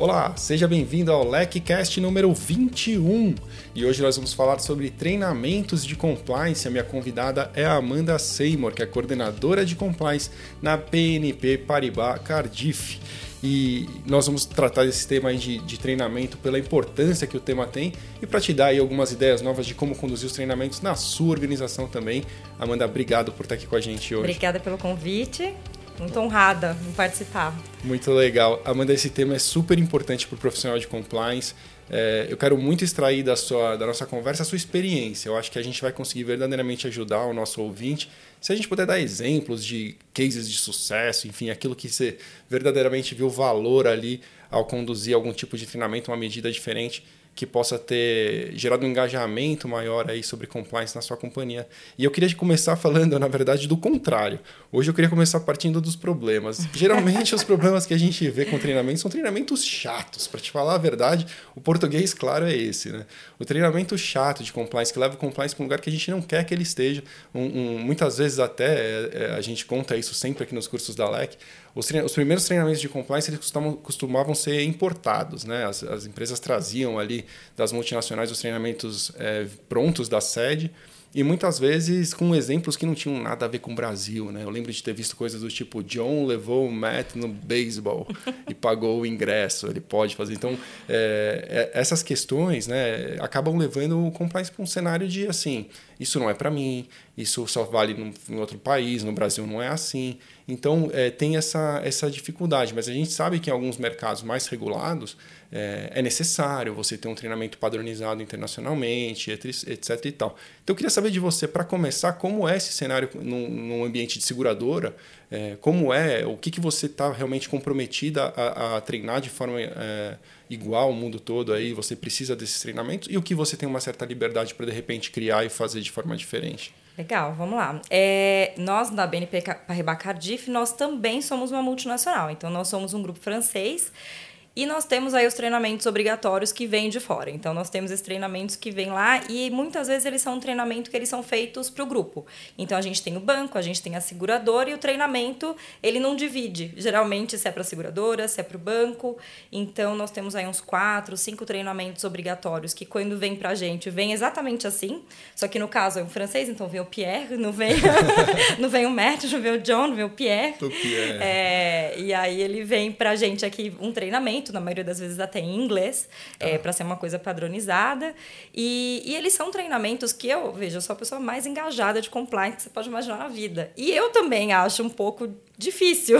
Olá, seja bem-vindo ao LecCast número 21 e hoje nós vamos falar sobre treinamentos de compliance. A minha convidada é a Amanda Seymour, que é coordenadora de compliance na PNP Paribas Cardiff. E nós vamos tratar desse tema de, de, treinamento pela importância que o tema tem e para te dar algumas ideias novas de como conduzir os treinamentos na sua organização também. Amanda, obrigado por estar aqui com a gente hoje. Obrigada pelo convite. Muito honrada em participar. Muito legal. Amanda, esse tema é super importante para o profissional de compliance. É, eu quero muito extrair da, sua, da nossa conversa a sua experiência. Eu acho que a gente vai conseguir verdadeiramente ajudar o nosso ouvinte. Se a gente puder dar exemplos de cases de sucesso, enfim, aquilo que você verdadeiramente viu valor ali ao conduzir algum tipo de treinamento, uma medida diferente, que possa ter gerado um engajamento maior aí sobre compliance na sua companhia. E eu queria começar falando, na verdade, do contrário. Hoje eu queria começar partindo dos problemas. Geralmente os problemas que a gente vê com treinamento são treinamentos chatos. Para te falar a verdade, o português claro é esse, né? O treinamento chato de compliance que leva o compliance para um lugar que a gente não quer que ele esteja. Um, um, muitas vezes até é, é, a gente conta isso sempre aqui nos cursos da LEC. Os, os primeiros treinamentos de compliance eles costumavam, costumavam ser importados, né? As, as empresas traziam ali das multinacionais os treinamentos é, prontos da sede e muitas vezes com exemplos que não tinham nada a ver com o Brasil, né? Eu lembro de ter visto coisas do tipo John levou o Matt no beisebol e pagou o ingresso, ele pode fazer. Então é, é, essas questões, né, acabam levando o compliance para um cenário de assim, isso não é para mim, isso só vale em outro país, no Brasil não é assim. Então é, tem essa essa dificuldade, mas a gente sabe que em alguns mercados mais regulados é, é, necessário você ter um treinamento padronizado internacionalmente, etc. e tal. Então eu queria saber de você, para começar, como é esse cenário num, num ambiente de seguradora, é, como é, o que, que você está realmente comprometida a, a, treinar de forma é, igual o mundo todo aí, você precisa desses treinamentos, e o que você tem uma certa liberdade para de repente criar e fazer de forma diferente. Legal, vamos lá. É, nós, da BNP Paribas Cardiff, nós também somos uma multinacional. Então, nós somos um grupo francês e nós temos aí os treinamentos obrigatórios que vêm de fora. Então, nós temos esses treinamentos que vêm lá e muitas vezes eles são um treinamento que eles são feitos para o grupo. Então, a gente tem o banco, a gente tem a seguradora e o treinamento, ele não divide. Geralmente, se é para a seguradora, se é para o banco. Então, nós temos aí uns quatro, cinco treinamentos obrigatórios que quando vem para a gente, vem exatamente assim. Só que no caso é um francês, então vem o Pierre, não vem, não vem o Matt, não vem o John, não vem o Pierre. O Pierre. É, e aí ele vem para a gente aqui um treinamento na maioria das vezes até em inglês, ah. é, para ser uma coisa padronizada. E, e eles são treinamentos que eu, vejo, eu sou a pessoa mais engajada de compliance que você pode imaginar na vida. E eu também acho um pouco difícil.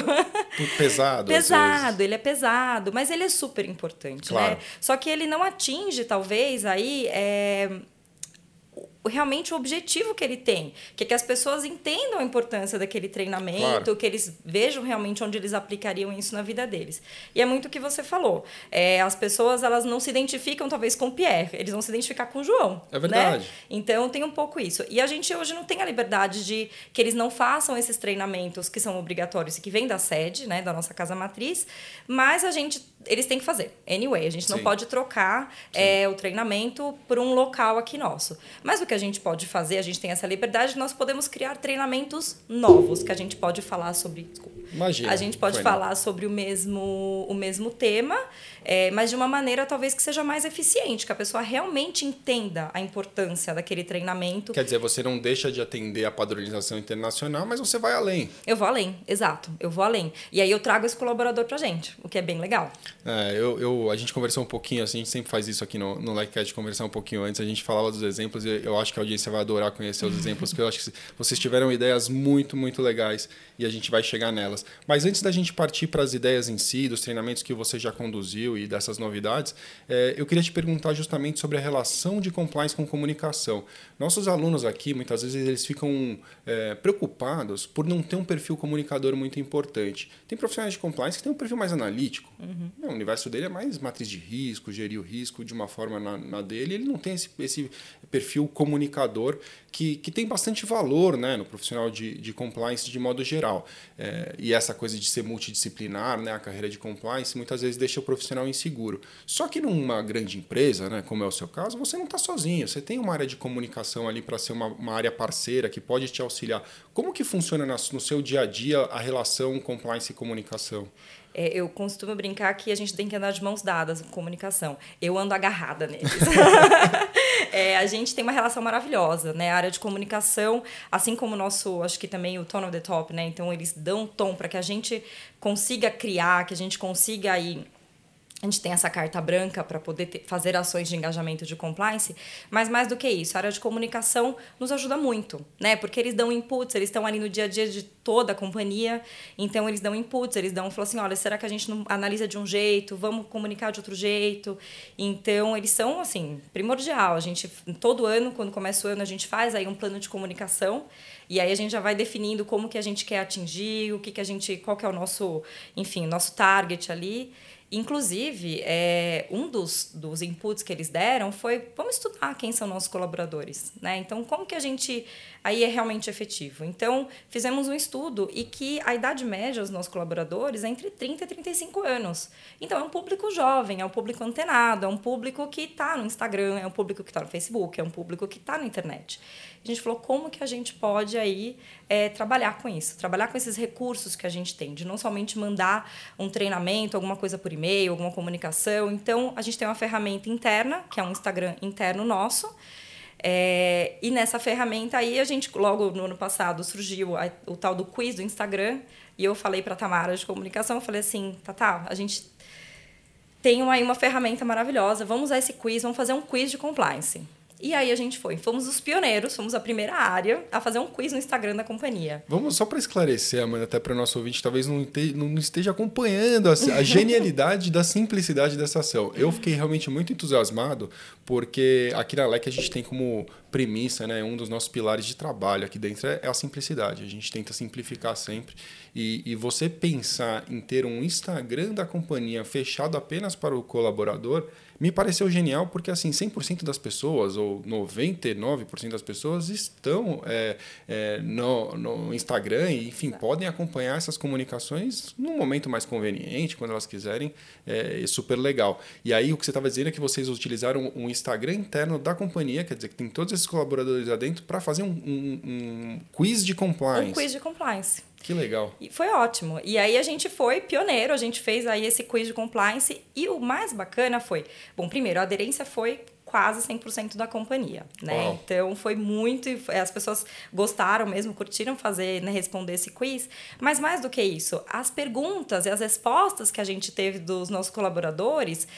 Pesado. pesado, ele é pesado, mas ele é super importante, né? claro. né? Só que ele não atinge, talvez, aí. É realmente o objetivo que ele tem, que é que as pessoas entendam a importância daquele treinamento, claro. que eles vejam realmente onde eles aplicariam isso na vida deles. E é muito o que você falou. É, as pessoas elas não se identificam talvez com o Pierre, eles vão se identificar com o João. É verdade. Né? Então tem um pouco isso. E a gente hoje não tem a liberdade de que eles não façam esses treinamentos que são obrigatórios e que vêm da sede, né, da nossa casa matriz, mas a gente eles têm que fazer. Anyway, a gente Sim. não pode trocar é, o treinamento por um local aqui nosso. Mas o que a gente pode fazer, a gente tem essa liberdade, nós podemos criar treinamentos novos, que a gente pode falar sobre. Desculpa, Imagina. A gente pode falar não. sobre o mesmo, o mesmo tema é, mas de uma maneira talvez que seja mais eficiente, que a pessoa realmente entenda a importância daquele treinamento. Quer dizer, você não deixa de atender a padronização internacional, mas você vai além. Eu vou além, exato. Eu vou além. E aí eu trago esse colaborador pra gente, o que é bem legal. É, eu, eu, a gente conversou um pouquinho, assim, a gente sempre faz isso aqui no, no Likecast, conversar um pouquinho antes, a gente falava dos exemplos e eu acho que a audiência vai adorar conhecer os exemplos, porque eu acho que vocês tiveram ideias muito, muito legais e a gente vai chegar nelas. Mas antes da gente partir para as ideias em si, dos treinamentos que você já conduziu e dessas novidades, é, eu queria te perguntar justamente sobre a relação de compliance com comunicação. Nossos alunos aqui, muitas vezes, eles ficam é, preocupados por não ter um perfil comunicador muito importante. Tem profissionais de compliance que têm um perfil mais analítico. Uhum. O universo dele é mais matriz de risco, gerir o risco de uma forma na, na dele. Ele não tem esse, esse perfil comunicador que, que tem bastante valor né, no profissional de, de compliance de modo geral. É, e essa coisa de ser multidisciplinar, né, a carreira de compliance, muitas vezes deixa o profissional inseguro. Só que numa grande empresa, né, como é o seu caso, você não está sozinho. Você tem uma área de comunicação ali para ser uma, uma área parceira que pode te auxiliar. Como que funciona no seu dia a dia a relação compliance e comunicação? É, eu costumo brincar que a gente tem que andar de mãos dadas com comunicação. Eu ando agarrada neles. é, a gente tem uma relação maravilhosa, né? A área de comunicação, assim como o nosso, acho que também o Tone of the Top, né? Então eles dão tom para que a gente consiga criar, que a gente consiga aí a gente tem essa carta branca para poder ter, fazer ações de engajamento de compliance, mas mais do que isso, a área de comunicação nos ajuda muito, né? Porque eles dão inputs, eles estão ali no dia a dia de toda a companhia, então eles dão inputs, eles dão, falam assim, olha, será que a gente não analisa de um jeito, vamos comunicar de outro jeito? Então, eles são, assim, primordial. A gente, todo ano, quando começa o ano, a gente faz aí um plano de comunicação, e aí a gente já vai definindo como que a gente quer atingir, o que que a gente, qual que é o nosso, enfim, nosso target ali, Inclusive, é, um dos, dos inputs que eles deram foi vamos estudar quem são nossos colaboradores. Né? Então, como que a gente aí é realmente efetivo? Então, fizemos um estudo e que a idade média dos nossos colaboradores é entre 30 e 35 anos. Então, é um público jovem, é um público antenado, é um público que está no Instagram, é um público que está no Facebook, é um público que está na internet. A gente falou como que a gente pode aí é, trabalhar com isso, trabalhar com esses recursos que a gente tem, de não somente mandar um treinamento, alguma coisa por e-mail, alguma comunicação. Então, a gente tem uma ferramenta interna, que é um Instagram interno nosso. É, e nessa ferramenta aí, a gente, logo no ano passado, surgiu a, o tal do quiz do Instagram. E eu falei para a Tamara de comunicação, falei assim, Tata, a gente tem aí uma ferramenta maravilhosa, vamos usar esse quiz, vamos fazer um quiz de compliance. E aí a gente foi. Fomos os pioneiros, fomos a primeira área a fazer um quiz no Instagram da companhia. Vamos só para esclarecer, Amanda, até para o nosso ouvinte, talvez não, te, não esteja acompanhando a, a genialidade da simplicidade dessa ação. Eu fiquei realmente muito entusiasmado, porque aqui na LEC a gente tem como premissa, né, um dos nossos pilares de trabalho aqui dentro é, é a simplicidade. A gente tenta simplificar sempre. E, e você pensar em ter um Instagram da companhia fechado apenas para o colaborador me pareceu genial porque assim 100% das pessoas ou 99% das pessoas estão é, é, no, no, Instagram e enfim podem acompanhar essas comunicações num momento mais conveniente quando elas quiserem é, é super legal e aí o que você estava dizendo é que vocês utilizaram um Instagram interno da companhia quer dizer que tem todos esses colaboradores lá dentro para fazer um, um, um quiz de compliance um quiz de compliance que legal. E foi ótimo. E aí a gente foi pioneiro, a gente fez aí esse quiz de compliance e o mais bacana foi, bom, primeiro, a aderência foi quase 100% da companhia, né? Uau. Então foi muito, as pessoas gostaram mesmo, curtiram fazer, né, responder esse quiz, mas mais do que isso, as perguntas e as respostas que a gente teve dos nossos colaboradores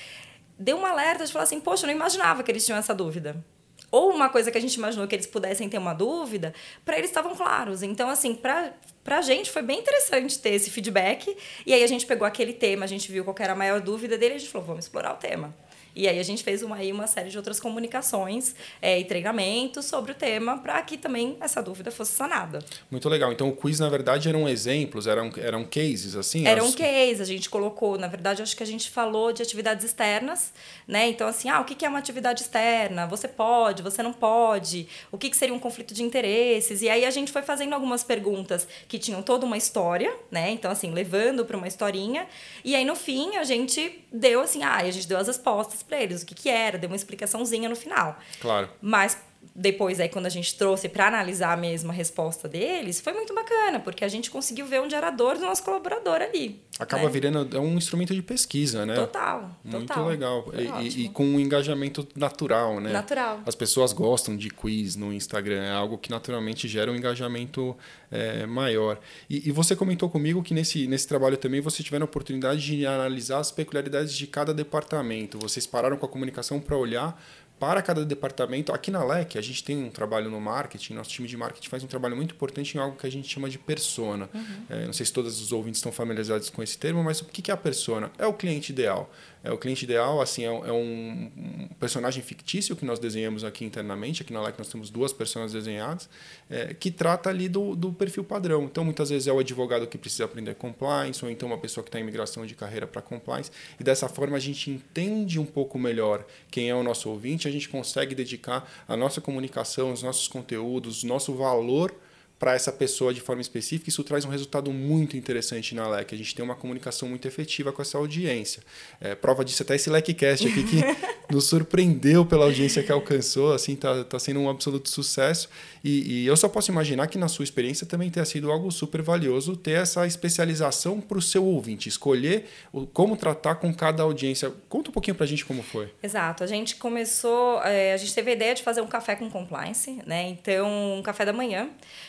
deu um alerta de falar assim, poxa, eu não imaginava que eles tinham essa dúvida ou uma coisa que a gente imaginou que eles pudessem ter uma dúvida, para eles estavam claros. Então, assim, para a gente foi bem interessante ter esse feedback. E aí a gente pegou aquele tema, a gente viu qual era a maior dúvida dele e a gente falou, vamos explorar o tema. E aí a gente fez uma, aí uma série de outras comunicações é, e treinamentos sobre o tema para que também essa dúvida fosse sanada. Muito legal. Então o quiz, na verdade, eram exemplos, eram, eram cases, assim? Era um case, a gente colocou, na verdade, acho que a gente falou de atividades externas, né? Então, assim, ah, o que é uma atividade externa? Você pode, você não pode? O que seria um conflito de interesses? E aí a gente foi fazendo algumas perguntas que tinham toda uma história, né? Então, assim, levando para uma historinha. E aí, no fim, a gente deu assim, ah, a gente deu as respostas para eles o que, que era, deu uma explicaçãozinha no final. Claro. Mas depois aí quando a gente trouxe para analisar a mesma resposta deles, foi muito bacana, porque a gente conseguiu ver onde era a dor do nosso colaborador ali. Acaba né? virando é um instrumento de pesquisa, né? Total, Muito total. legal. E, e, com um engajamento natural, né? Natural. As pessoas gostam de quiz no Instagram, é algo que naturalmente gera um engajamento é, maior. E, e, você comentou comigo que nesse, nesse trabalho também você tiveram a oportunidade de analisar as peculiaridades de cada departamento. Vocês pararam com a comunicação para olhar para cada departamento. Aqui na LEC, a gente tem um trabalho no marketing, nosso time de marketing faz um trabalho muito importante em algo que a gente chama de persona. Uhum. É, não sei se todos os ouvintes estão familiarizados com esse termo, mas o que é a persona? É o cliente ideal. É o cliente ideal, assim, é, é um, personagem fictício que nós desenhamos aqui internamente, aqui na LEC nós temos duas personas desenhadas, é, que trata ali do, do perfil padrão. Então, muitas vezes é o advogado que precisa aprender compliance, ou então uma pessoa que está em migração de carreira para compliance, e dessa forma a gente entende um pouco melhor quem é o nosso ouvinte, a gente consegue dedicar a nossa comunicação, os nossos conteúdos, o nosso valor para essa pessoa de forma específica, isso traz um resultado muito interessante na LEC. A gente tem uma comunicação muito efetiva com essa audiência. É, prova disso até esse LECcast aqui que nos surpreendeu pela audiência que alcançou, assim, tá, tá sendo um absoluto sucesso. E, e, eu só posso imaginar que na sua experiência também tenha sido algo super valioso ter essa especialização para o seu ouvinte, escolher o, como tratar com cada audiência. Conta um pouquinho para a gente como foi. Exato. A gente começou, é, a gente teve a ideia de fazer um café com compliance, né? Então, um café da manhã.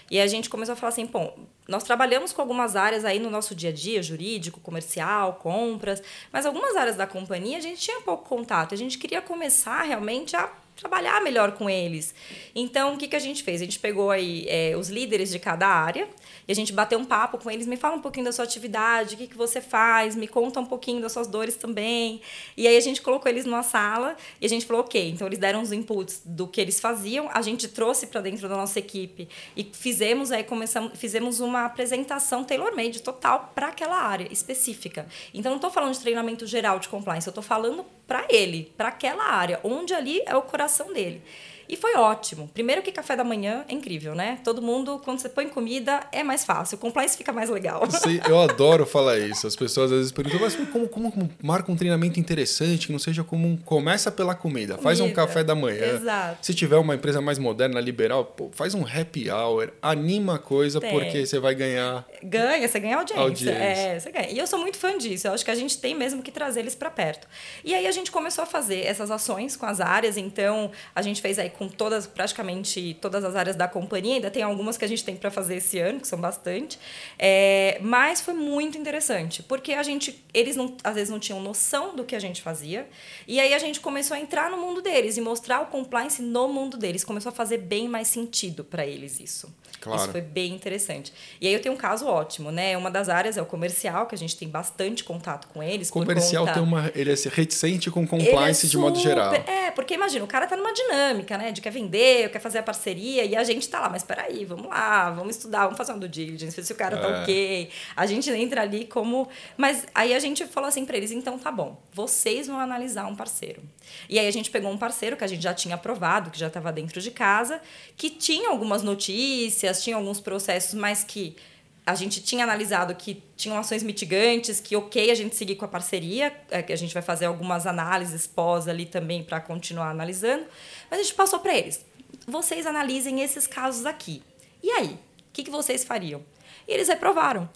E a gente começou a falar assim, bom, nós trabalhamos com algumas áreas aí no nosso dia a dia, jurídico, comercial, compras, mas algumas áreas da companhia a gente tinha pouco contato. A gente queria começar realmente a trabalhar melhor com eles. Então, o que, que a gente fez? A gente pegou aí é, os líderes de cada área a gente bateu um papo com eles, me fala um pouquinho da sua atividade, o que, que você faz, me conta um pouquinho das suas dores também. E aí a gente colocou eles numa sala e a gente falou, ok, então eles deram os inputs do que eles faziam, a gente trouxe para dentro da nossa equipe e fizemos aí começamos, fizemos uma apresentação tailor-made total para aquela área específica. Então não estou falando de treinamento geral de compliance, eu estou falando para ele, para aquela área, onde ali é o coração dele. E foi ótimo. Primeiro que café da manhã é incrível, né? Todo mundo, quando você põe comida, é mais fácil. O compliance fica mais legal. Sim, eu adoro falar isso. As pessoas às vezes perguntam, mas como, como, como marca um treinamento interessante, que não seja como um, começa pela comida, comida. faz um café da manhã. Exato. Se tiver uma empresa mais moderna, liberal, pô, faz um happy hour, anima a coisa, tem. porque você vai ganhar. Ganha, você ganha audiência. audiência. É, você ganha. E eu sou muito fã disso. Eu acho que a gente tem mesmo que trazer eles para perto. E aí a gente começou a fazer essas ações com as áreas, então a gente fez aí com todas, praticamente todas as áreas da companhia. Ainda tem algumas que a gente tem para fazer esse ano, que são bastante. É, mas foi muito interessante, porque a gente, eles não, às vezes não tinham noção do que a gente fazia. E aí a gente começou a entrar no mundo deles e mostrar o compliance no mundo deles. Começou a fazer bem mais sentido para eles isso. Claro. Isso foi bem interessante. E aí eu tenho um caso ótimo, né? Uma das áreas é o comercial, que a gente tem bastante contato com eles. O comercial conta... tem uma. Ele é reticente com compliance é de modo geral. É, porque imagina, o cara tá numa dinâmica, né? De quer vender, quer fazer a parceria, e a gente tá lá, mas peraí, vamos lá, vamos estudar, vamos fazer um due diligence, ver se o cara tá é. ok. A gente entra ali como. Mas aí a gente falou assim pra eles: então tá bom, vocês vão analisar um parceiro. E aí a gente pegou um parceiro que a gente já tinha aprovado, que já estava dentro de casa, que tinha algumas notícias tinha alguns processos, mas que a gente tinha analisado que tinham ações mitigantes, que ok a gente seguir com a parceria, é, que a gente vai fazer algumas análises pós ali também para continuar analisando, mas a gente passou para eles. Vocês analisem esses casos aqui. E aí? O que, que vocês fariam? E eles reprovaram.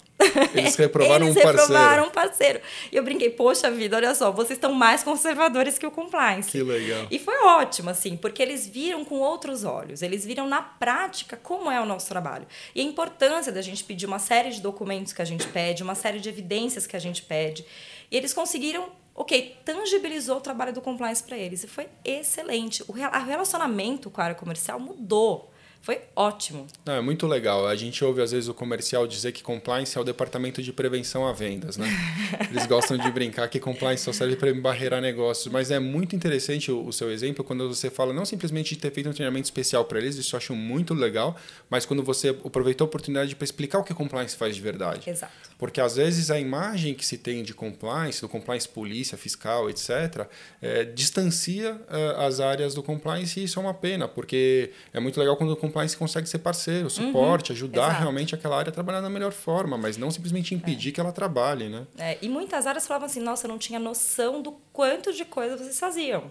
Eles reprovaram eles um parceiro. reprovaram um parceiro. E eu brinquei, poxa vida, olha só, vocês estão mais conservadores que o compliance. Que legal. E foi ótimo, assim, porque eles viram com outros olhos, eles viram na prática como é o nosso trabalho. E a importância da gente pedir uma série de documentos que a gente pede, uma série de evidências que a gente pede. E eles conseguiram ok, tangibilizou o trabalho do compliance para eles. E foi excelente. O relacionamento com a área comercial mudou. Foi ótimo. Não, é muito legal. A gente ouve às vezes o comercial dizer que compliance é o departamento de prevenção a vendas, né? Eles gostam de brincar que compliance só serve para barreirar negócios, mas é muito interessante o, o, seu exemplo quando você fala não simplesmente de ter feito um treinamento especial para eles, isso eu acho muito legal, mas quando você aproveitou a oportunidade para explicar o que compliance faz de verdade. Exato. Porque às vezes a imagem que se tem de compliance, do compliance polícia, fiscal, etc., é, distancia é, as áreas do compliance e isso é uma pena, porque é muito legal quando o compliance consegue ser parceiro, suporte, uhum, ajudar exato. realmente aquela área a trabalhar da melhor forma, mas não simplesmente impedir é. que ela trabalhe, né? É, e muitas áreas falavam assim, nossa, eu não tinha noção do quanto de coisa vocês faziam.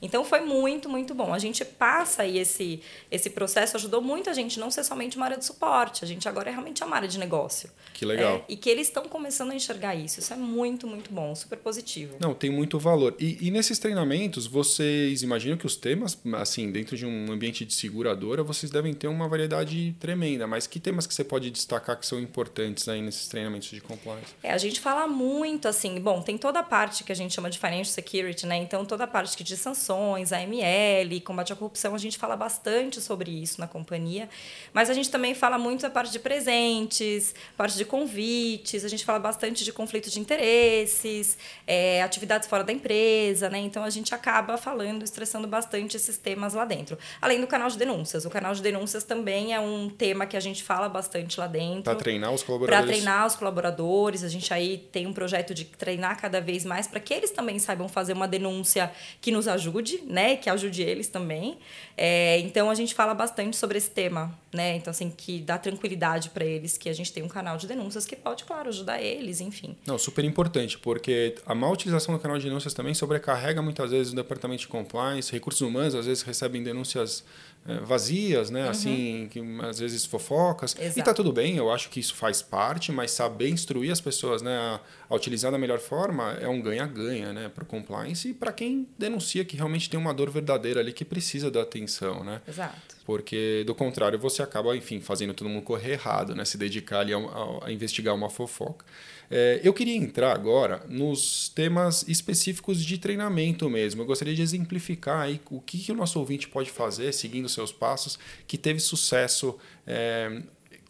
Então foi muito, muito bom. A gente passa aí esse, esse processo, ajudou muito a gente não ser somente uma área de suporte, a gente agora é realmente uma área de negócio. Que legal. É, e que eles estão começando a enxergar isso. Isso é muito, muito bom, super positivo. Não, tem muito valor. E, e nesses treinamentos, vocês imaginam que os temas, assim, dentro de um ambiente de seguradora, vocês devem ter uma variedade tremenda, mas que temas que você pode destacar que são importantes aí nesses treinamentos de compliance? É, a gente fala muito assim, bom, tem toda a parte que a gente chama de financial security, né? Então toda a parte de sanções, AML, combate à corrupção, a gente fala bastante sobre isso na companhia, mas a gente também fala muito a parte de presentes, parte de convites, a gente fala bastante de conflito de interesses, é, atividades fora da empresa, né? Então a gente acaba falando, estressando bastante esses temas lá dentro. Além do canal de denúncias. O canal de denúncias também é um tema que a gente fala bastante lá dentro. Para treinar os colaboradores. Para treinar os colaboradores. A gente aí tem um projeto de treinar cada vez mais para que eles também saibam fazer uma denúncia que nos ajude, né? Que ajude eles também. É, então a gente fala bastante sobre esse tema, né? Então, assim, que dá tranquilidade para eles que a gente tem um canal de denúncias que pode, claro, ajudar eles, enfim. Não, super importante, porque a má utilização do canal de denúncias também sobrecarrega muitas vezes o departamento de compliance, recursos humanos às vezes recebem denúncias é, vazias, né? Uhum. Assim, que às vezes fofocas. Exato. E tá tudo bem, eu acho que isso faz parte, mas saber instruir as pessoas, né, a, a utilizar da melhor forma é um ganha-ganha, né, para o compliance e para quem denuncia que realmente tem uma dor verdadeira ali que precisa da atenção, né? Exato. Porque do contrário você acaba, enfim, fazendo todo mundo correr errado, né? Se dedicar ali a, a, a investigar uma fofoca. É, eu queria entrar agora nos temas específicos de treinamento mesmo. Eu gostaria de exemplificar aí o que, que o nosso ouvinte pode fazer, seguindo seus passos, que teve sucesso é,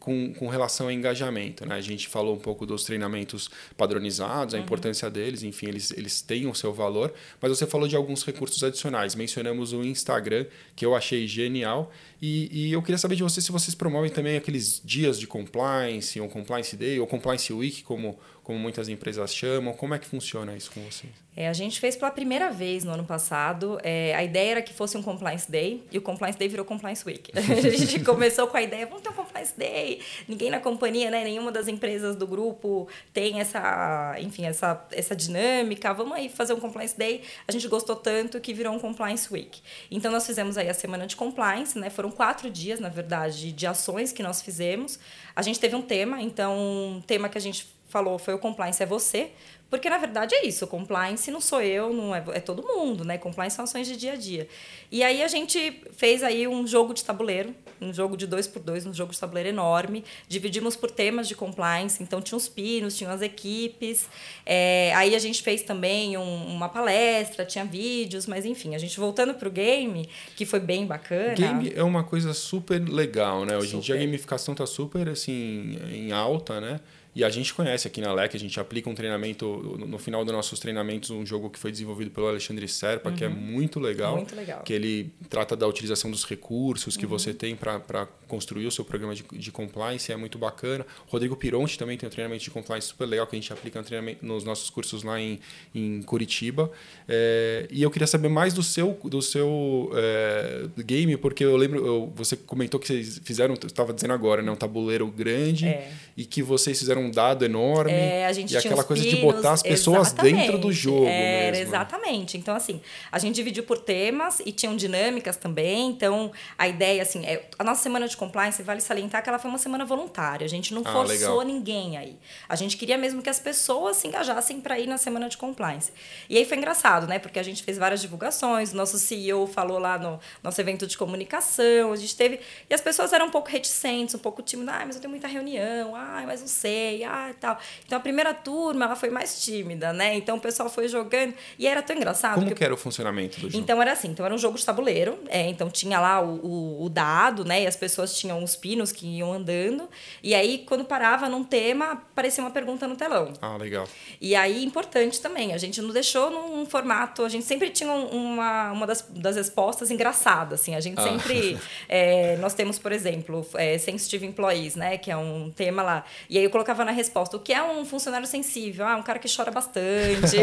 com, com relação ao engajamento. Né? A gente falou um pouco dos treinamentos padronizados, a uhum. importância deles, enfim, eles, eles têm o seu valor, mas você falou de alguns recursos adicionais. Mencionamos o Instagram, que eu achei genial, e, e eu queria saber de você se vocês promovem também aqueles dias de compliance, ou compliance day, ou compliance week, como, como muitas empresas chamam. Como é que funciona isso com vocês? É, a gente fez pela primeira vez no ano passado. É, a ideia era que fosse um Compliance Day e o Compliance Day virou Compliance Week. a gente começou com a ideia, vamos ter um Compliance Day. Ninguém na companhia, né, nenhuma das empresas do grupo tem essa, enfim, essa, essa dinâmica. Vamos aí fazer um Compliance Day. A gente gostou tanto que virou um Compliance Week. Então nós fizemos aí a semana de compliance, né? Foram quatro dias, na verdade, de ações que nós fizemos. A gente teve um tema, então um tema que a gente falou foi o compliance é você, porque, na verdade, é isso. Compliance não sou eu, não é, é todo mundo, né? Compliance são ações de dia a dia. E aí a gente fez aí um jogo de tabuleiro, um jogo de dois por dois, um jogo de tabuleiro enorme. Dividimos por temas de compliance. Então, tinha os pinos, tinham as equipes. É, aí a gente fez também um, uma palestra, tinha vídeos, mas enfim, a gente voltando para o game, que foi bem bacana. Game é uma coisa super legal, né? Hoje em dia a gamificação está super, assim, em alta, né? E a gente conhece aqui na LEC, a gente aplica um treinamento, no final dos nossos treinamentos, um jogo que foi desenvolvido pelo Alexandre Serpa, uhum. que é uhum. muito legal. Muito legal. Que ele trata da utilização dos recursos que uhum. você tem para construir o seu programa de, de compliance, é muito bacana. Rodrigo Pironte também tem um treinamento de compliance super legal que a gente aplica no nos nossos cursos lá em, em Curitiba. É, e eu queria saber mais do seu, do seu é, game, porque eu lembro, eu, você comentou que vocês fizeram, estava dizendo agora, né, um tabuleiro grande é. e que vocês fizeram um dado enorme. É, a gente e aquela coisa pinos, de botar as pessoas dentro do jogo. Era, mesmo. exatamente. Então, assim, a gente dividiu por temas e tinham dinâmicas também. Então, a ideia, assim, é, a nossa semana de compliance, vale salientar que ela foi uma semana voluntária. A gente não ah, forçou legal. ninguém aí. A gente queria mesmo que as pessoas se engajassem para ir na semana de compliance. E aí foi engraçado, né? Porque a gente fez várias divulgações, o nosso CEO falou lá no nosso evento de comunicação, a gente teve. E as pessoas eram um pouco reticentes, um pouco tímidas. Ah, mas eu tenho muita reunião, ah, mas não sei ah, tal. Então a primeira turma ela foi mais tímida, né? Então o pessoal foi jogando e era tão engraçado. Como que era o funcionamento do jogo? Então era assim, então era um jogo de tabuleiro, é, então tinha lá o, o, o, dado, né? E as pessoas tinham os pinos que iam andando e aí quando parava num tema aparecia uma pergunta no telão. Ah, legal. E aí importante também, a gente não deixou num formato, a gente sempre tinha uma, uma das, das respostas engraçadas, assim, a gente ah. sempre é, nós temos por exemplo é, sensitive employees, né? Que é um tema lá e aí eu colocava na resposta. O que é um funcionário sensível? Ah, um cara que chora bastante.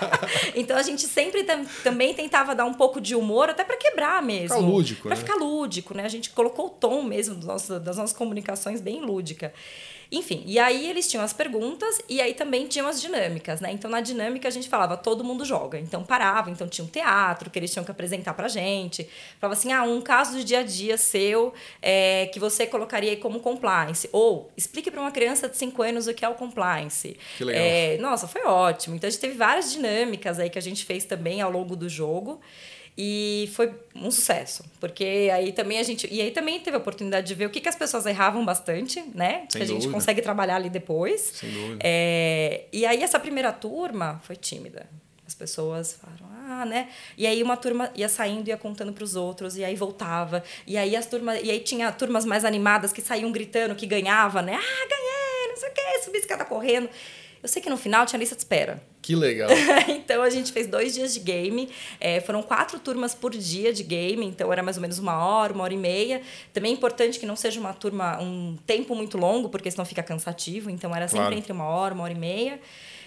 então a gente sempre tam também tentava dar um pouco de humor, até para quebrar mesmo. Ficar lúdico. Para né? ficar lúdico, né? A gente colocou o tom mesmo do nosso, das nossas comunicações bem lúdica. Enfim, e aí eles tinham as perguntas e aí também tinham as dinâmicas, né? Então na dinâmica a gente falava, todo mundo joga. Então parava, então tinha um teatro que eles tinham que apresentar pra gente. Falava assim, ah, um caso de dia a dia seu é, que você colocaria aí como compliance. Ou explique para uma criança de 5 anos o que é o compliance. Que legal. É, nossa, foi ótimo. Então a gente teve várias dinâmicas aí que a gente fez também ao longo do jogo. E foi um sucesso, porque aí também a gente. E aí também teve a oportunidade de ver o que, que as pessoas erravam bastante, né? Sem que a gente dúvida. consegue trabalhar ali depois. Sem dúvida. É, e aí essa primeira turma foi tímida. As pessoas falaram, ah, né? E aí uma turma ia saindo, ia contando para os outros, e aí voltava. E aí as turmas, e aí tinha turmas mais animadas que saíam gritando que ganhava, né? Ah, ganhei, não sei o quê, subi escada correndo. Eu sei que no final tinha lista de espera. Que legal. então a gente fez dois dias de game. É, foram quatro turmas por dia de game, então era mais ou menos uma hora, uma hora e meia. Também é importante que não seja uma turma, um tempo muito longo, porque senão fica cansativo. Então era sempre Claro. entre uma hora, uma hora e meia.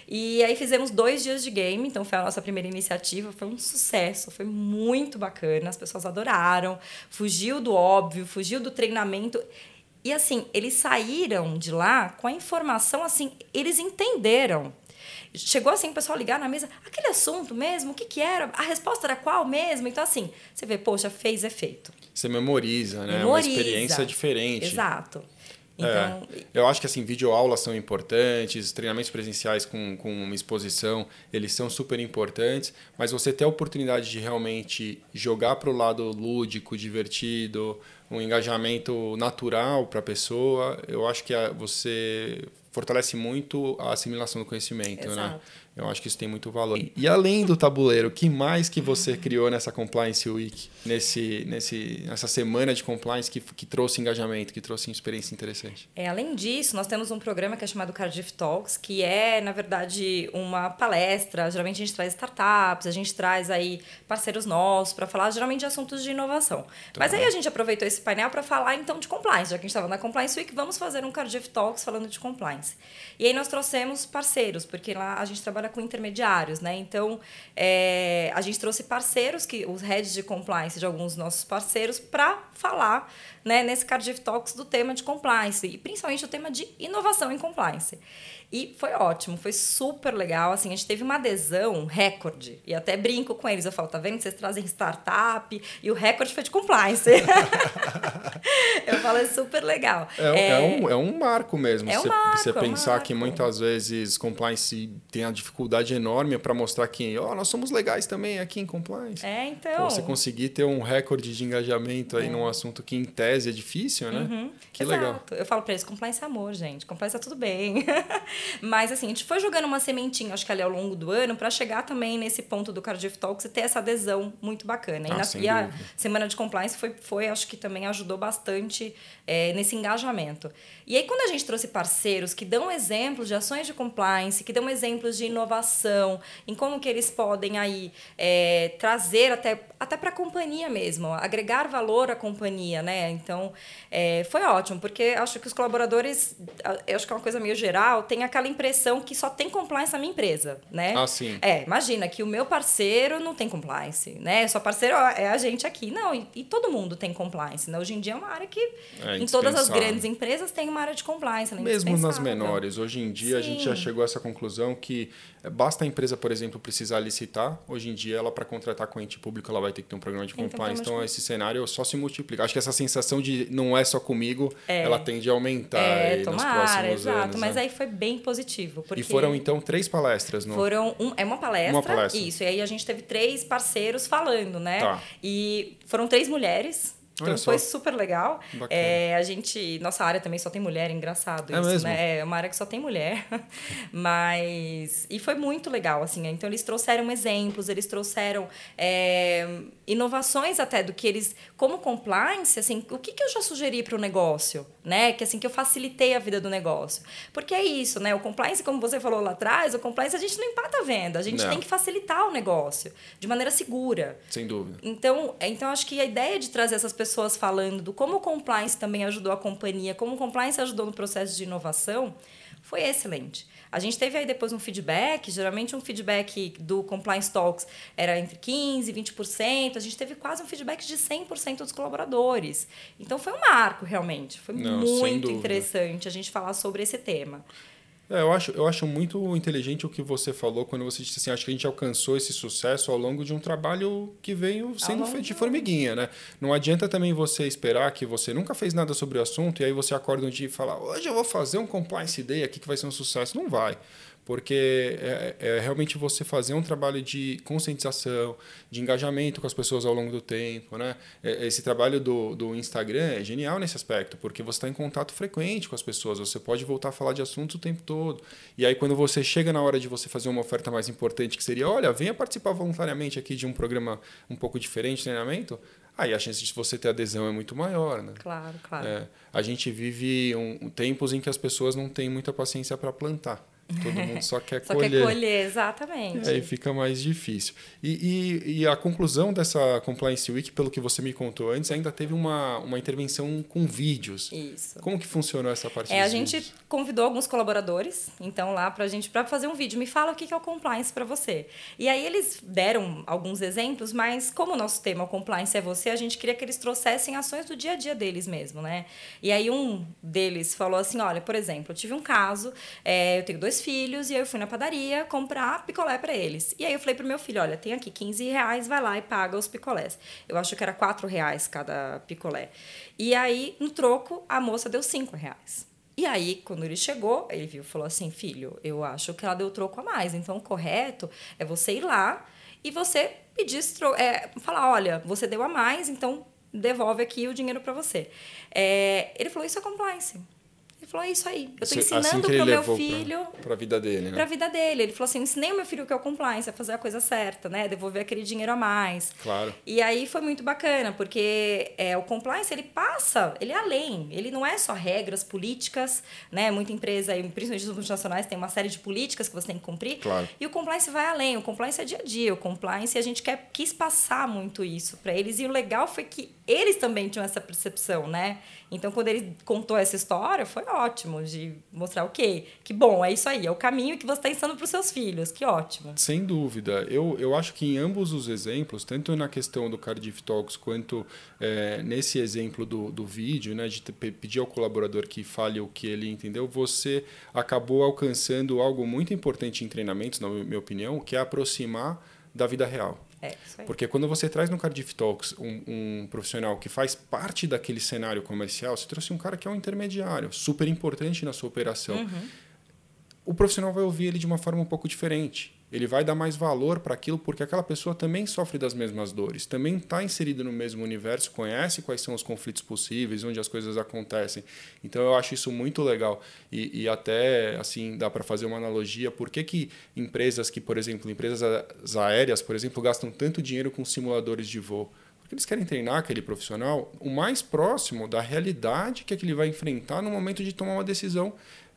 E aí fizemos dois dias de game, então foi a nossa primeira iniciativa, foi um sucesso, foi muito bacana, as pessoas adoraram, fugiu do óbvio, fugiu do treinamento. E assim, eles saíram de lá com a informação assim, eles entenderam. Chegou assim o pessoal ligar na mesa, aquele assunto mesmo, o que que era? A resposta era qual mesmo? Então assim, você vê, poxa, fez efeito. Você memoriza, né? Memoriza. Uma experiência diferente. Exato. Então, É, eu acho que assim, videoaulas são importantes, treinamentos presenciais com, com uma exposição, eles são super importantes, mas você ter a oportunidade de realmente jogar para o lado lúdico, divertido, um engajamento natural para a pessoa, eu acho que você fortalece muito a assimilação do conhecimento, né? Exato. Eu acho que isso tem muito valor. E além do tabuleiro, o que mais que você criou nessa Compliance Week, nesse, nesse, nessa semana de compliance que, que trouxe engajamento, que trouxe experiência interessante? É, além disso, nós temos um programa que é chamado Cardiff Talks, que é, na verdade, uma palestra. Geralmente a gente traz startups, a gente traz aí parceiros nossos para falar geralmente de assuntos de inovação. Mas aí a gente aproveitou esse painel para falar então de compliance. Já que a gente estava na Compliance Week, vamos fazer um Cardiff Talks falando de compliance. E aí nós trouxemos parceiros, porque lá a gente trabalha com intermediários, né? Então, é, a gente trouxe parceiros, que os heads de compliance de alguns dos nossos parceiros, para falar né, nesse Cardiff Talks do tema de compliance e principalmente o tema de inovação em compliance. E foi ótimo, foi super legal. Assim, a gente teve uma adesão recorde. E até brinco com eles. Eu falo, tá vendo? Vocês trazem startup e o recorde foi de compliance. eu falo, é super legal. É, é um, é um marco mesmo. É um você, marco, você é um pensar que marco. muitas vezes compliance tem a dificuldade enorme para mostrar que ó, nós somos legais também aqui em compliance. É, Pô, então. você conseguir ter um recorde de engajamento aí num assunto que em tese é difícil, né? Que legal. Uhum. Exato. Eu falo pra eles, compliance é amor, gente. Compliance tá tudo bem. Mas assim, a gente foi jogando uma sementinha, acho que ali ao longo do ano, pra chegar também nesse ponto do Cardiff Talks e ter essa adesão muito bacana. E, Ah, na- sem e a semana de compliance foi, foi acho que também ajudou bastante é, nesse engajamento. E aí, quando a gente trouxe parceiros que dão exemplos de ações de compliance, que dão exemplos de inovação, em como que eles podem aí é, trazer até, até para a companhia mesmo, agregar valor à companhia, né? Então, é, foi ótimo, porque acho que os colaboradores, acho que é uma coisa meio geral, tem aquela impressão que só tem compliance na minha empresa, né? Ah, sim. É, imagina que o meu parceiro não tem compliance, né? Só parceiro é a gente aqui. Não, e, e todo mundo tem compliance, né? Hoje em dia é uma área que É em todas as grandes empresas tem uma área de compliance, né? Mesmo nas menores. Hoje em dia a gente já Sim. chegou a essa conclusão que eh, basta a empresa, por exemplo, precisar licitar. Hoje em dia, ela para contratar com ente público, ela vai ter que ter um programa de Tem um compliance. Então, esse cenário só se multiplica. Acho que essa sensação de não é só comigo, ela tende a aumentar É, aí nos tomara, próximos exato. anos. Mas né? aí foi bem positivo. Porque E foram, então, três palestras. No... Foram um, é uma palestra, Uma palestra. Isso. E aí a gente teve três parceiros falando, né? Tá. E foram três mulheres. Então Olha só. foi super legal. Bacana. É, a gente, nossa área também só tem mulher, é engraçado É isso, mesmo? né? É uma área que só tem mulher. Mas e foi muito legal, assim. Então eles trouxeram exemplos, eles trouxeram é, inovações até do que eles, como compliance, assim, o que, que eu já sugeri para o negócio, né? Que assim que eu facilitei a vida do negócio. Porque é isso, né? O compliance, como você falou lá atrás, o compliance a gente não empata a venda, a gente Não. tem que facilitar o negócio de maneira segura. Sem dúvida. Então, então acho que a ideia de trazer essas pessoas falando do como o compliance também ajudou a companhia, como o compliance ajudou no processo de inovação, foi excelente. A gente teve aí depois um feedback, geralmente um feedback do Compliance Talks era entre 15% e 20%, a gente teve quase um feedback de 100% dos colaboradores. Então foi um marco, realmente. Foi Não, muito interessante a gente falar sobre esse tema. É, eu, acho, eu acho muito inteligente o que você falou quando você disse assim, acho que a gente alcançou esse sucesso ao longo de um trabalho que veio sendo feito de formiguinha, né? Não adianta também você esperar que você nunca fez nada sobre o assunto e aí você acorda um dia e fala, hoje eu vou fazer um compliance day aqui que vai ser um sucesso. Não vai. Porque é, é, realmente você fazer um trabalho de conscientização, de engajamento com as pessoas ao longo do tempo. Né? É, esse trabalho do, do Instagram é genial nesse aspecto, porque você está em contato frequente com as pessoas, você pode voltar a falar de assuntos o tempo todo. E aí, quando você chega na hora de você fazer uma oferta mais importante, que seria: olha, venha participar voluntariamente aqui de um programa um pouco diferente de treinamento, aí a chance de você ter adesão é muito maior, né? Claro, claro. É, a gente vive um, tempos em que as pessoas não têm muita paciência para plantar. Todo mundo só quer só colher. Só quer colher, exatamente. Aí fica mais difícil. E, e, e, a conclusão dessa Compliance Week, pelo que você me contou antes, ainda teve uma, uma intervenção com vídeos. Isso. Como que funcionou essa parte É, a gente vídeos? convidou alguns colaboradores, então, lá pra gente, para fazer um vídeo. Me fala o que é o Compliance para você. E aí eles deram alguns exemplos, mas como o nosso tema, o Compliance é você, a gente queria que eles trouxessem ações do dia a dia deles mesmo, né? E aí um deles falou assim, olha, por exemplo, eu tive um caso, é, eu tenho dois filhos e aí eu fui na padaria comprar picolé para eles. E aí eu falei pro meu filho, olha, tem aqui 15 reais, vai lá e paga os picolés. Eu acho que era 4 reais cada picolé. E aí, no troco, a moça deu 5 reais. E aí, quando ele chegou, ele viu falou assim: filho, eu acho que ela deu troco a mais. Então, o correto é você ir lá e você pedir, é, falar: olha, você deu a mais, então devolve aqui o dinheiro para você. É, ele falou: isso é compliance. Ele falou, é isso aí. Eu estou ensinando assim pro meu filho. Para a vida dele, né? Para a vida dele. Ele falou assim: ensinei o meu filho que é o compliance, a fazer a coisa certa, né? Devolver aquele dinheiro a mais. Claro. E aí foi muito bacana, porque é, o compliance ele passa, ele é além. Ele não é só regras, políticas, né? Muita empresa, principalmente os multinacionais, tem uma série de políticas que você tem que cumprir. Claro. E o compliance vai além. O compliance é dia a dia. O compliance, a gente quer, quis passar muito isso para eles. E o legal foi que eles também tinham essa percepção, né? Então, quando ele contou essa história, foi ótimo de mostrar, ok, que bom, é isso aí, é o caminho que você está ensinando para os seus filhos, que ótimo. Sem dúvida. Eu, eu acho que em ambos os exemplos, tanto na questão do Cardiff Talks quanto é, nesse exemplo do, do vídeo, né, de pedir ao colaborador que fale o que ele entendeu, você acabou alcançando algo muito importante em treinamentos, na minha opinião, que é aproximar da vida real. É, Porque quando você traz no Cardiff Talks um, um, profissional que faz parte daquele cenário comercial, você trouxe um cara que é um intermediário, super importante na sua operação. Uhum. O profissional vai ouvir ele de uma forma um pouco diferente ele vai dar mais valor para aquilo porque aquela pessoa também sofre das mesmas dores, também está inserido no mesmo universo, conhece quais são os conflitos possíveis, onde as coisas acontecem. Então eu acho isso muito legal e, e até assim dá para fazer uma analogia. Por que, que empresas que, por exemplo, empresas aéreas, por exemplo, gastam tanto dinheiro com simuladores de voo? Porque eles querem treinar aquele profissional o mais próximo da realidade que, é que ele vai enfrentar no momento de tomar uma decisão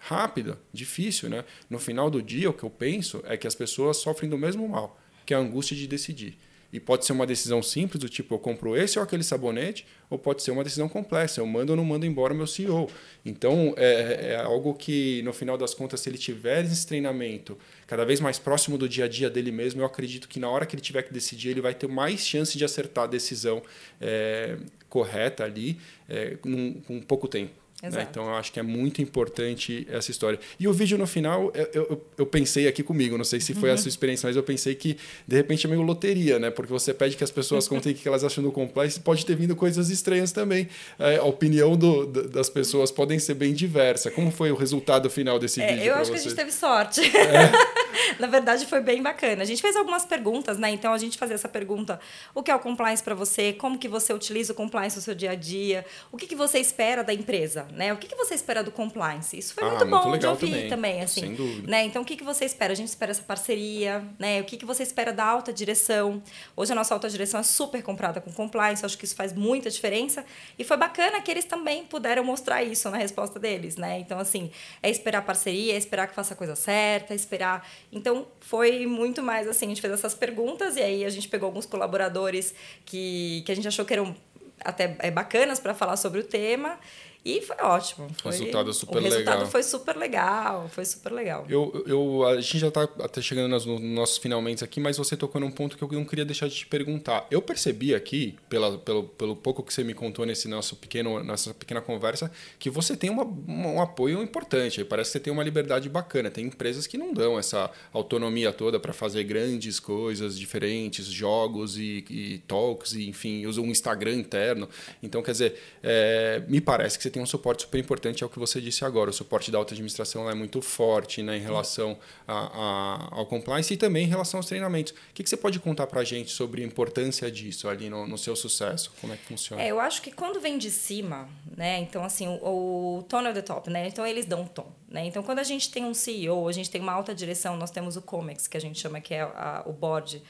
rápida, difícil, né? No final do dia, o que eu penso é que as pessoas sofrem do mesmo mal, que é a angústia de decidir. E pode ser uma decisão simples, do tipo, eu compro esse ou aquele sabonete, ou pode ser uma decisão complexa, eu mando ou não mando embora meu CEO. Então, é, é algo que, no final das contas, se ele tiver esse treinamento cada vez mais próximo do dia a dia dele mesmo, eu acredito que na hora que ele tiver que decidir, ele vai ter mais chance de acertar a decisão é, correta ali é, num, com pouco tempo. Né? Então, eu acho que é muito importante essa história. E o vídeo no final, eu, eu, eu pensei aqui comigo, não sei se foi uhum. a sua experiência, mas eu pensei que, de repente, é meio loteria, né? Porque você pede que as pessoas contem o que elas acham do complexo, pode ter vindo coisas estranhas também. É, a opinião do, das pessoas podem ser bem diversa. Como foi o resultado final desse é, vídeo? Eu acho você? que a gente teve sorte. É. Na verdade, foi bem bacana. A gente fez algumas perguntas, né? Então, a gente fazia essa pergunta: o que é o compliance para você? Como que você utiliza o compliance no seu dia a dia? O que, que você espera da empresa? Né? O que, que você espera do compliance? Isso foi ah, muito bom muito de ouvir também, também, assim. Sem dúvida. Né? Então, o que, que você espera? A gente espera essa parceria, né? O que, que você espera da alta direção? Hoje a nossa alta direção é super comprada com compliance, eu acho que isso faz muita diferença. E foi bacana que eles também puderam mostrar isso na resposta deles, né? Então, assim, é esperar parceria, é esperar que faça a coisa certa, é esperar. Então, foi muito mais assim, a gente fez essas perguntas e aí a gente pegou alguns colaboradores que, que a gente achou que eram até é, bacanas para falar sobre o tema. E foi ótimo. Foi, o resultado super legal. O resultado legal. foi super legal, foi super legal. Eu, eu, a gente já está até chegando nos, nos nossos finalmente aqui, mas você tocou num ponto que eu não queria deixar de te perguntar. Eu percebi aqui, pela, pelo, pelo pouco que você me contou nesse nosso pequeno, nessa pequena conversa, que você tem uma, um apoio importante. Parece que você tem uma liberdade bacana. Tem empresas que não dão essa autonomia toda para fazer grandes coisas diferentes, jogos e, e talks, e, enfim, usam um Instagram interno. Então, quer dizer, é, me parece que você tem um suporte super importante, é o que você disse agora. O suporte da alta administração é muito forte né, em relação a, a, ao compliance e também em relação aos treinamentos. O que, que você pode contar para a gente sobre a importância disso ali no, no, seu sucesso? Como é que funciona? É, eu acho que quando vem de cima, né? Então, assim, o, o tone of the top, né? Então, eles dão um tom. Né? Então, quando a gente tem um CEO, a gente tem uma alta direção, nós temos o COMEX, que a gente chama que é a, o board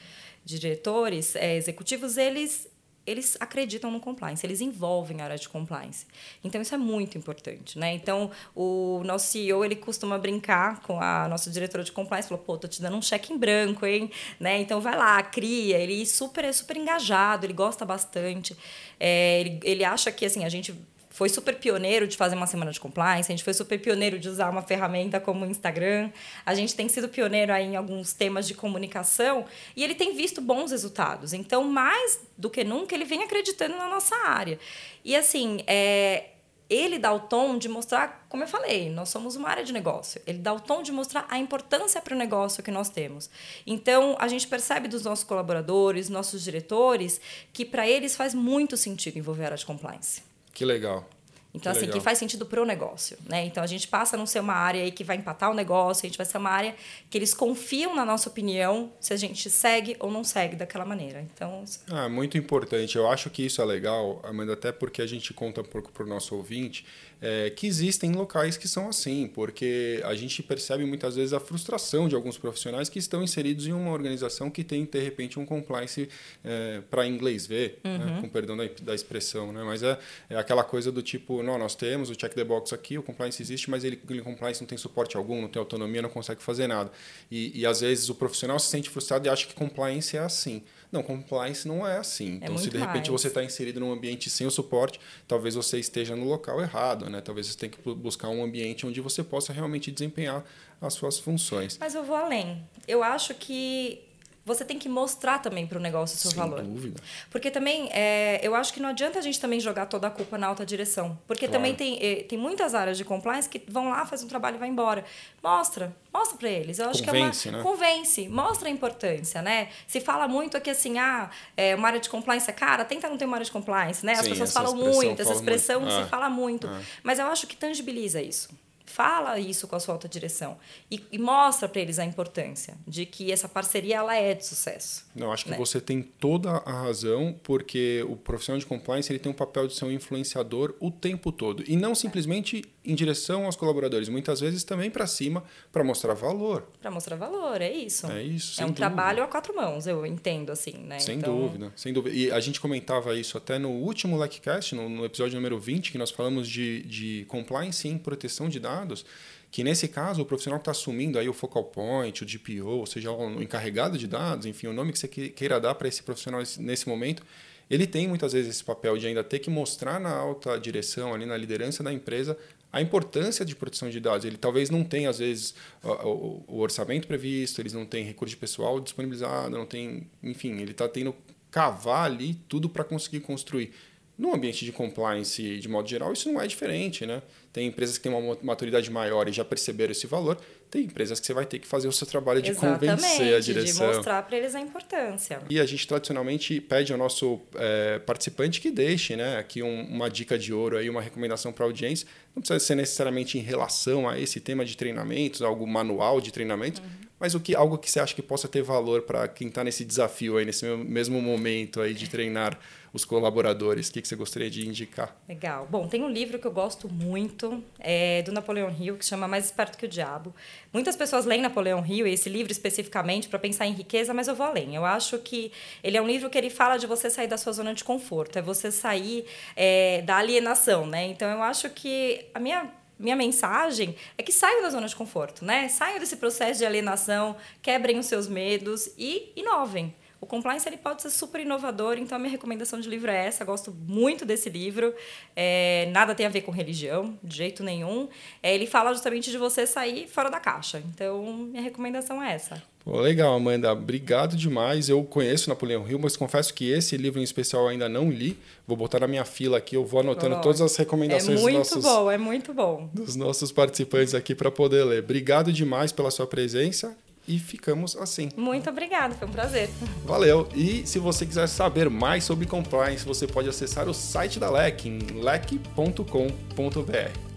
de diretores é, executivos, eles eles acreditam no compliance, eles envolvem a área de compliance. Então isso é muito importante, né? Então o nosso CEO ele costuma brincar com a nossa diretora de compliance, falou: "Pô, tô te dando um cheque em branco, hein?", né? Então vai lá, cria. Ele super é super engajado, ele gosta bastante. É, ele, ele acha que assim a gente foi super pioneiro de fazer uma semana de compliance, a gente foi super pioneiro de usar uma ferramenta como o Instagram, a gente tem sido pioneiro aí em alguns temas de comunicação e ele tem visto bons resultados. Então, mais do que nunca, ele vem acreditando na nossa área. E assim, é, ele dá o tom de mostrar, como eu falei, nós somos uma área de negócio. Ele dá o tom de mostrar a importância para o negócio que nós temos. Então, a gente percebe dos nossos colaboradores, nossos diretores, que para eles faz muito sentido envolver a área de compliance. Que legal. Então, que assim, legal. que faz sentido para o negócio, né? Então, a gente passa a não ser uma área aí que vai empatar o negócio, a gente vai ser uma área que eles confiam na nossa opinião se a gente segue ou não segue daquela maneira. Então... Ah, muito importante. Eu acho que isso é legal, Amanda, até porque a gente conta um pouco para o nosso ouvinte é, que existem locais que são assim, porque a gente percebe muitas vezes a frustração de alguns profissionais que estão inseridos em uma organização que tem, de repente, um compliance é, para inglês ver, né, uhum. né, com perdão da, da expressão, né? mas é, é, aquela coisa do tipo, não, nós temos o check the box aqui, o compliance existe, mas ele, ele compliance não tem suporte algum, não tem autonomia, não consegue fazer nada. E, e às vezes o profissional se sente frustrado e acha que compliance é assim. Não, compliance não é assim. É então, se de repente mais. você está inserido num ambiente sem o suporte, talvez você esteja no local errado, né? Talvez você tenha que buscar um ambiente onde você possa realmente desempenhar as suas funções. Mas eu vou além. Eu acho que você tem que mostrar também para o negócio o seu Sem valor. Sem dúvida. Porque também, é, eu acho que não adianta a gente também jogar toda a culpa na alta direção. Porque claro. também tem, é, tem muitas áreas de compliance que vão lá, fazem um trabalho e vai embora. Mostra, mostra para eles. Eu acho convence, que é uma, né? Convence, mostra a importância, né? Se fala muito aqui assim, ah, é, uma área de compliance é cara, tenta não ter uma área de compliance, né? As Sim, pessoas falam muito, essa expressão muito. se ah. fala muito. Ah. Mas eu acho que tangibiliza isso fala isso com a sua alta direção e, e mostra para eles a importância de que essa parceria ela é de sucesso. Não, acho que né? você tem toda a razão, porque o profissional de compliance ele tem um papel de ser um influenciador o tempo todo e não simplesmente em direção aos colaboradores, muitas vezes também para cima para mostrar valor. Para mostrar valor, é isso. É isso. É um dúvida. trabalho a quatro mãos, eu entendo assim, né? Sem então... dúvida, sem dúvida. E a gente comentava isso até no último LecCast, no, no episódio número 20, que nós falamos de, de compliance em proteção de dados dados, que nesse caso o profissional que está assumindo aí o focal point, o DPO, ou seja, o encarregado de dados, enfim, o nome que você queira dar para esse profissional nesse momento, ele tem muitas vezes esse papel de ainda ter que mostrar na alta direção, ali na liderança da empresa, a importância de proteção de dados. Ele talvez não tenha, às vezes, o, orçamento previsto, eles não têm recurso de pessoal disponibilizado, não tem, enfim, ele está tendo cavar ali tudo para conseguir construir. No ambiente de compliance, de modo geral, isso não é diferente, né? Tem empresas que têm uma maturidade maior e já perceberam esse valor. Tem empresas que você vai ter que fazer o seu trabalho de Exatamente, convencer a direção. de mostrar para eles a importância. E a gente tradicionalmente pede ao nosso é, participante que deixe né, aqui um, uma dica de ouro, aí, uma recomendação para a audiência. Não precisa ser necessariamente em relação a esse tema de treinamentos, algo manual de treinamento, uhum. Mas o que, algo que você acha que possa ter valor para quem está nesse desafio, aí, nesse mesmo momento aí de treinar os colaboradores? O que, que você gostaria de indicar? Legal. Bom, tem um livro que eu gosto muito, é do Napoleão Hill, que chama Mais Esperto que o Diabo. Muitas pessoas leem Napoleão Hill, esse livro especificamente, para pensar em riqueza, mas eu vou além. Eu acho que ele é um livro que ele fala de você sair da sua zona de conforto, é você sair é, da alienação, né? Então, eu acho que a minha minha mensagem é que saiam da zona de conforto, né? Saiam desse processo de alienação, quebrem os seus medos e inovem. O compliance ele pode ser super inovador, então a minha recomendação de livro é essa. Gosto muito desse livro. É, nada tem a ver com religião, de jeito nenhum. É, ele fala justamente de você sair fora da caixa. Então, minha recomendação é essa. Pô, legal, Amanda. Obrigado demais. Eu conheço Napoleão Hill, mas confesso que esse livro em especial eu ainda não li. Vou botar na minha fila aqui, eu vou anotando todas as recomendações é muito dos nossos, bom, é muito bom. dos nossos participantes aqui para poder ler. Obrigado demais pela sua presença e ficamos assim. Muito obrigada, foi um prazer. Valeu! E se você quiser saber mais sobre compliance, você pode acessar o site da LEC em lec.com.br.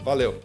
Valeu!